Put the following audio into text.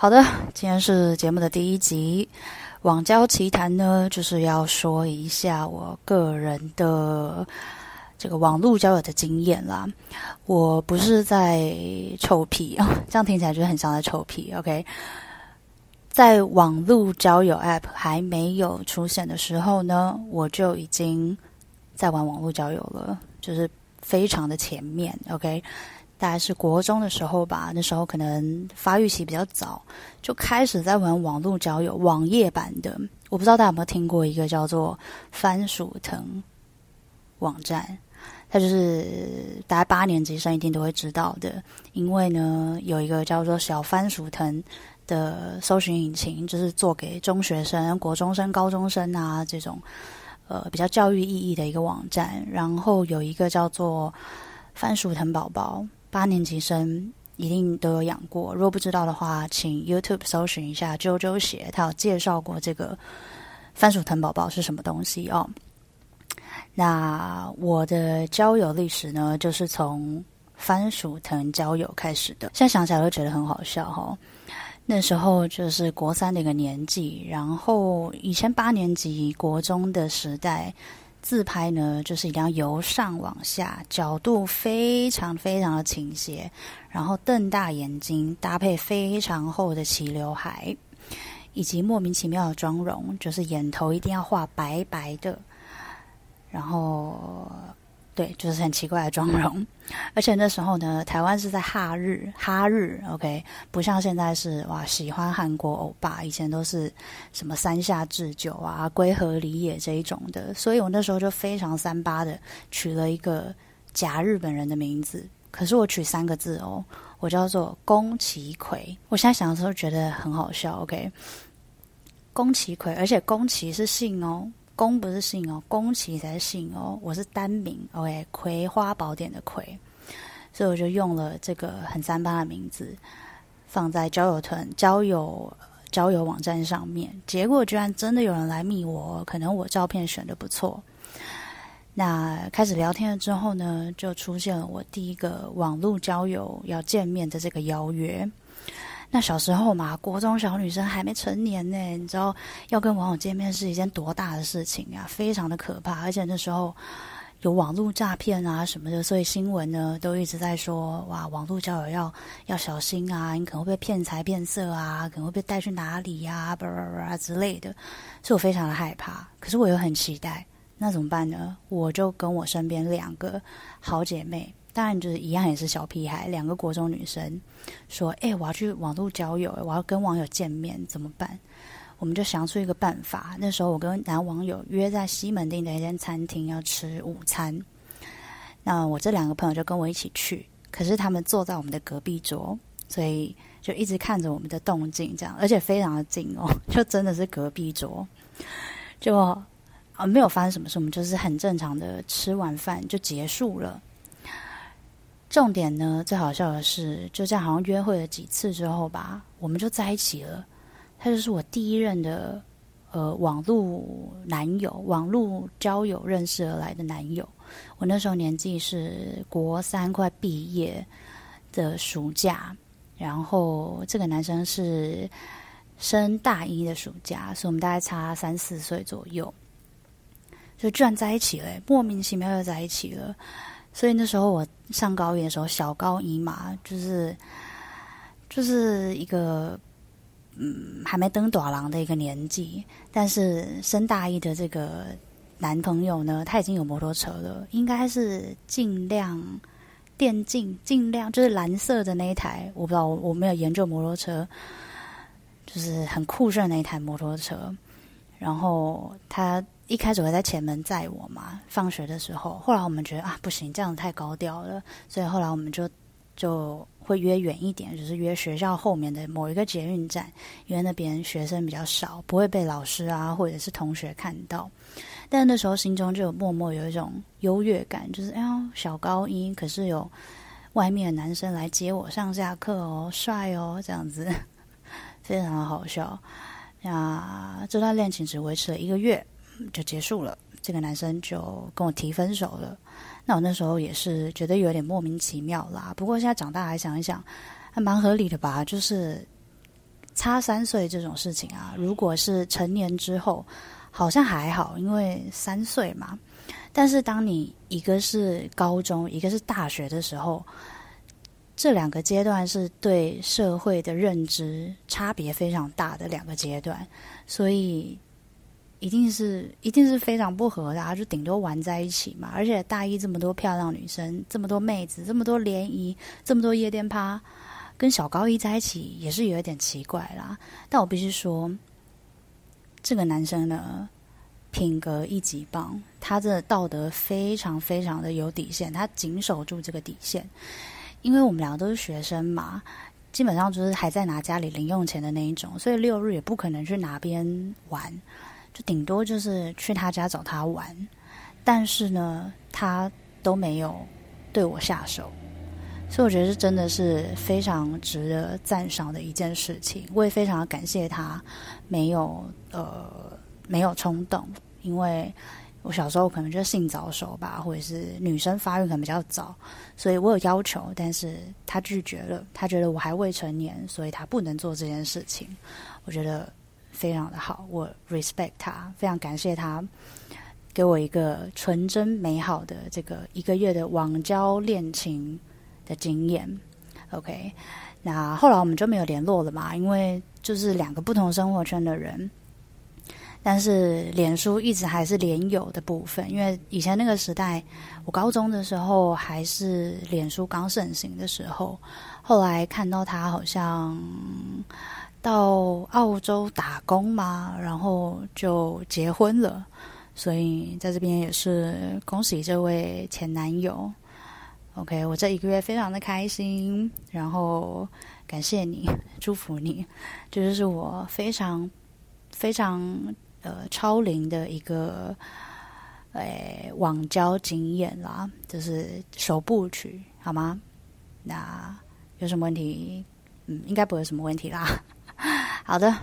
好的，今天是节目的第一集，网交奇谈呢，就是要说一下我个人的这个网络交友的经验啦。我不是在臭屁啊，这样听起来就很像在臭屁。OK，在网络交友 App 还没有出现的时候呢，我就已经在玩网络交友了，就是非常的前面。OK。大概是国中的时候吧，那时候可能发育期比较早，就开始在玩网络交友，网页版的。我不知道大家有没有听过一个叫做番薯藤网站，它就是大概八年级生一定都会知道的，因为呢有一个叫做小番薯藤的搜寻引擎，就是做给中学生、国中生、高中生啊这种呃比较教育意义的一个网站。然后有一个叫做番薯藤宝宝。八年级生一定都有养过，如果不知道的话，请 YouTube 搜寻一下啾啾鞋，他有介绍过这个番薯藤宝宝是什么东西哦。那我的交友历史呢，就是从番薯藤交友开始的。现在想起来都觉得很好笑哈、哦。那时候就是国三的一个年纪，然后以前八年级国中的时代。自拍呢，就是一定要由上往下，角度非常非常的倾斜，然后瞪大眼睛，搭配非常厚的齐刘海，以及莫名其妙的妆容，就是眼头一定要画白白的，然后。对，就是很奇怪的妆容，而且那时候呢，台湾是在哈日，哈日，OK，不像现在是哇，喜欢韩国欧巴，以前都是什么三下智久啊、龟河里野这一种的，所以我那时候就非常三八的取了一个假日本人的名字，可是我取三个字哦，我叫做宫崎葵，我现在想的时候觉得很好笑，OK，宫崎葵，而且宫崎是姓哦。宫不是姓哦，宫崎才是姓哦。我是单名，OK，葵花宝典的葵，所以我就用了这个很三八的名字，放在交友团、交友交友网站上面。结果居然真的有人来密我，可能我照片选的不错。那开始聊天了之后呢，就出现了我第一个网络交友要见面的这个邀约。那小时候嘛，国中小女生还没成年呢，你知道要跟网友见面是一件多大的事情啊，非常的可怕。而且那时候有网络诈骗啊什么的，所以新闻呢都一直在说，哇，网络交友要要小心啊，你可能会被骗财骗色啊，可能会被带去哪里呀，巴拉巴拉之类的，所以我非常的害怕。可是我又很期待，那怎么办呢？我就跟我身边两个好姐妹。当然，就是一样，也是小屁孩，两个国中女生说：“哎、我要去网络交友，我要跟网友见面，怎么办？”我们就想出一个办法。那时候，我跟男网友约在西门町的一间餐厅要吃午餐。那我这两个朋友就跟我一起去，可是他们坐在我们的隔壁桌，所以就一直看着我们的动静，这样，而且非常的近哦，就真的是隔壁桌。就啊，没有发生什么事，我们就是很正常的吃完饭就结束了。重点呢，最好笑的是，就这样好像约会了几次之后吧，我们就在一起了。他就是我第一任的呃网络男友，网络交友认识而来的男友。我那时候年纪是国三快毕业的暑假，然后这个男生是升大一的暑假，所以我们大概差三四岁左右，就居然在一起了，莫名其妙又在一起了。所以那时候我上高一的时候，小高一嘛，就是就是一个嗯还没登短廊的一个年纪，但是升大一的这个男朋友呢，他已经有摩托车了，应该是尽量电竞，尽量就是蓝色的那一台，我不知道，我我没有研究摩托车，就是很酷炫的那一台摩托车，然后他。一开始会在前门载我嘛，放学的时候。后来我们觉得啊，不行，这样太高调了，所以后来我们就就会约远一点，就是约学校后面的某一个捷运站，因为那边学生比较少，不会被老师啊或者是同学看到。但那时候心中就有默默有一种优越感，就是哎呦，小高一，可是有外面的男生来接我上下课哦，帅哦，这样子非常好笑。那这段恋情只维持了一个月。就结束了，这个男生就跟我提分手了。那我那时候也是觉得有点莫名其妙啦。不过现在长大还想一想，还蛮合理的吧？就是差三岁这种事情啊，如果是成年之后，好像还好，因为三岁嘛。但是当你一个是高中，一个是大学的时候，这两个阶段是对社会的认知差别非常大的两个阶段，所以一定是一定是非常不合的啊，就顶多玩在一起嘛。而且大一这么多漂亮女生，这么多妹子，这么多联谊，这么多夜店趴，跟小高一在一起也是有一点奇怪啦。但我必须说，这个男生呢。品格一级棒，他的道德非常非常的有底线，他谨守住这个底线。因为我们两个都是学生嘛，基本上就是还在拿家里零用钱的那一种，所以六日也不可能去哪边玩，就顶多就是去他家找他玩。但是呢，他都没有对我下手，所以我觉得这真的是非常值得赞赏的一件事情。我也非常感谢他没有呃。没有冲动，因为我小时候可能就性早熟吧，或者是女生发育可能比较早，所以我有要求，但是他拒绝了，他觉得我还未成年，所以他不能做这件事情。我觉得非常的好，我 respect 他，非常感谢他给我一个纯真美好的这个一个月的网交恋情的经验。OK，那后来我们就没有联络了嘛，因为就是两个不同生活圈的人。但是脸书一直还是连友的部分，因为以前那个时代，我高中的时候还是脸书刚盛行的时候。后来看到他好像到澳洲打工嘛，然后就结婚了，所以在这边也是恭喜这位前男友。OK，我这一个月非常的开心，然后感谢你，祝福你，这就是我非常非常。呃，超龄的一个诶网交经验啦，就是首部曲，好吗？那有什么问题？嗯，应该不会有什么问题啦。好的，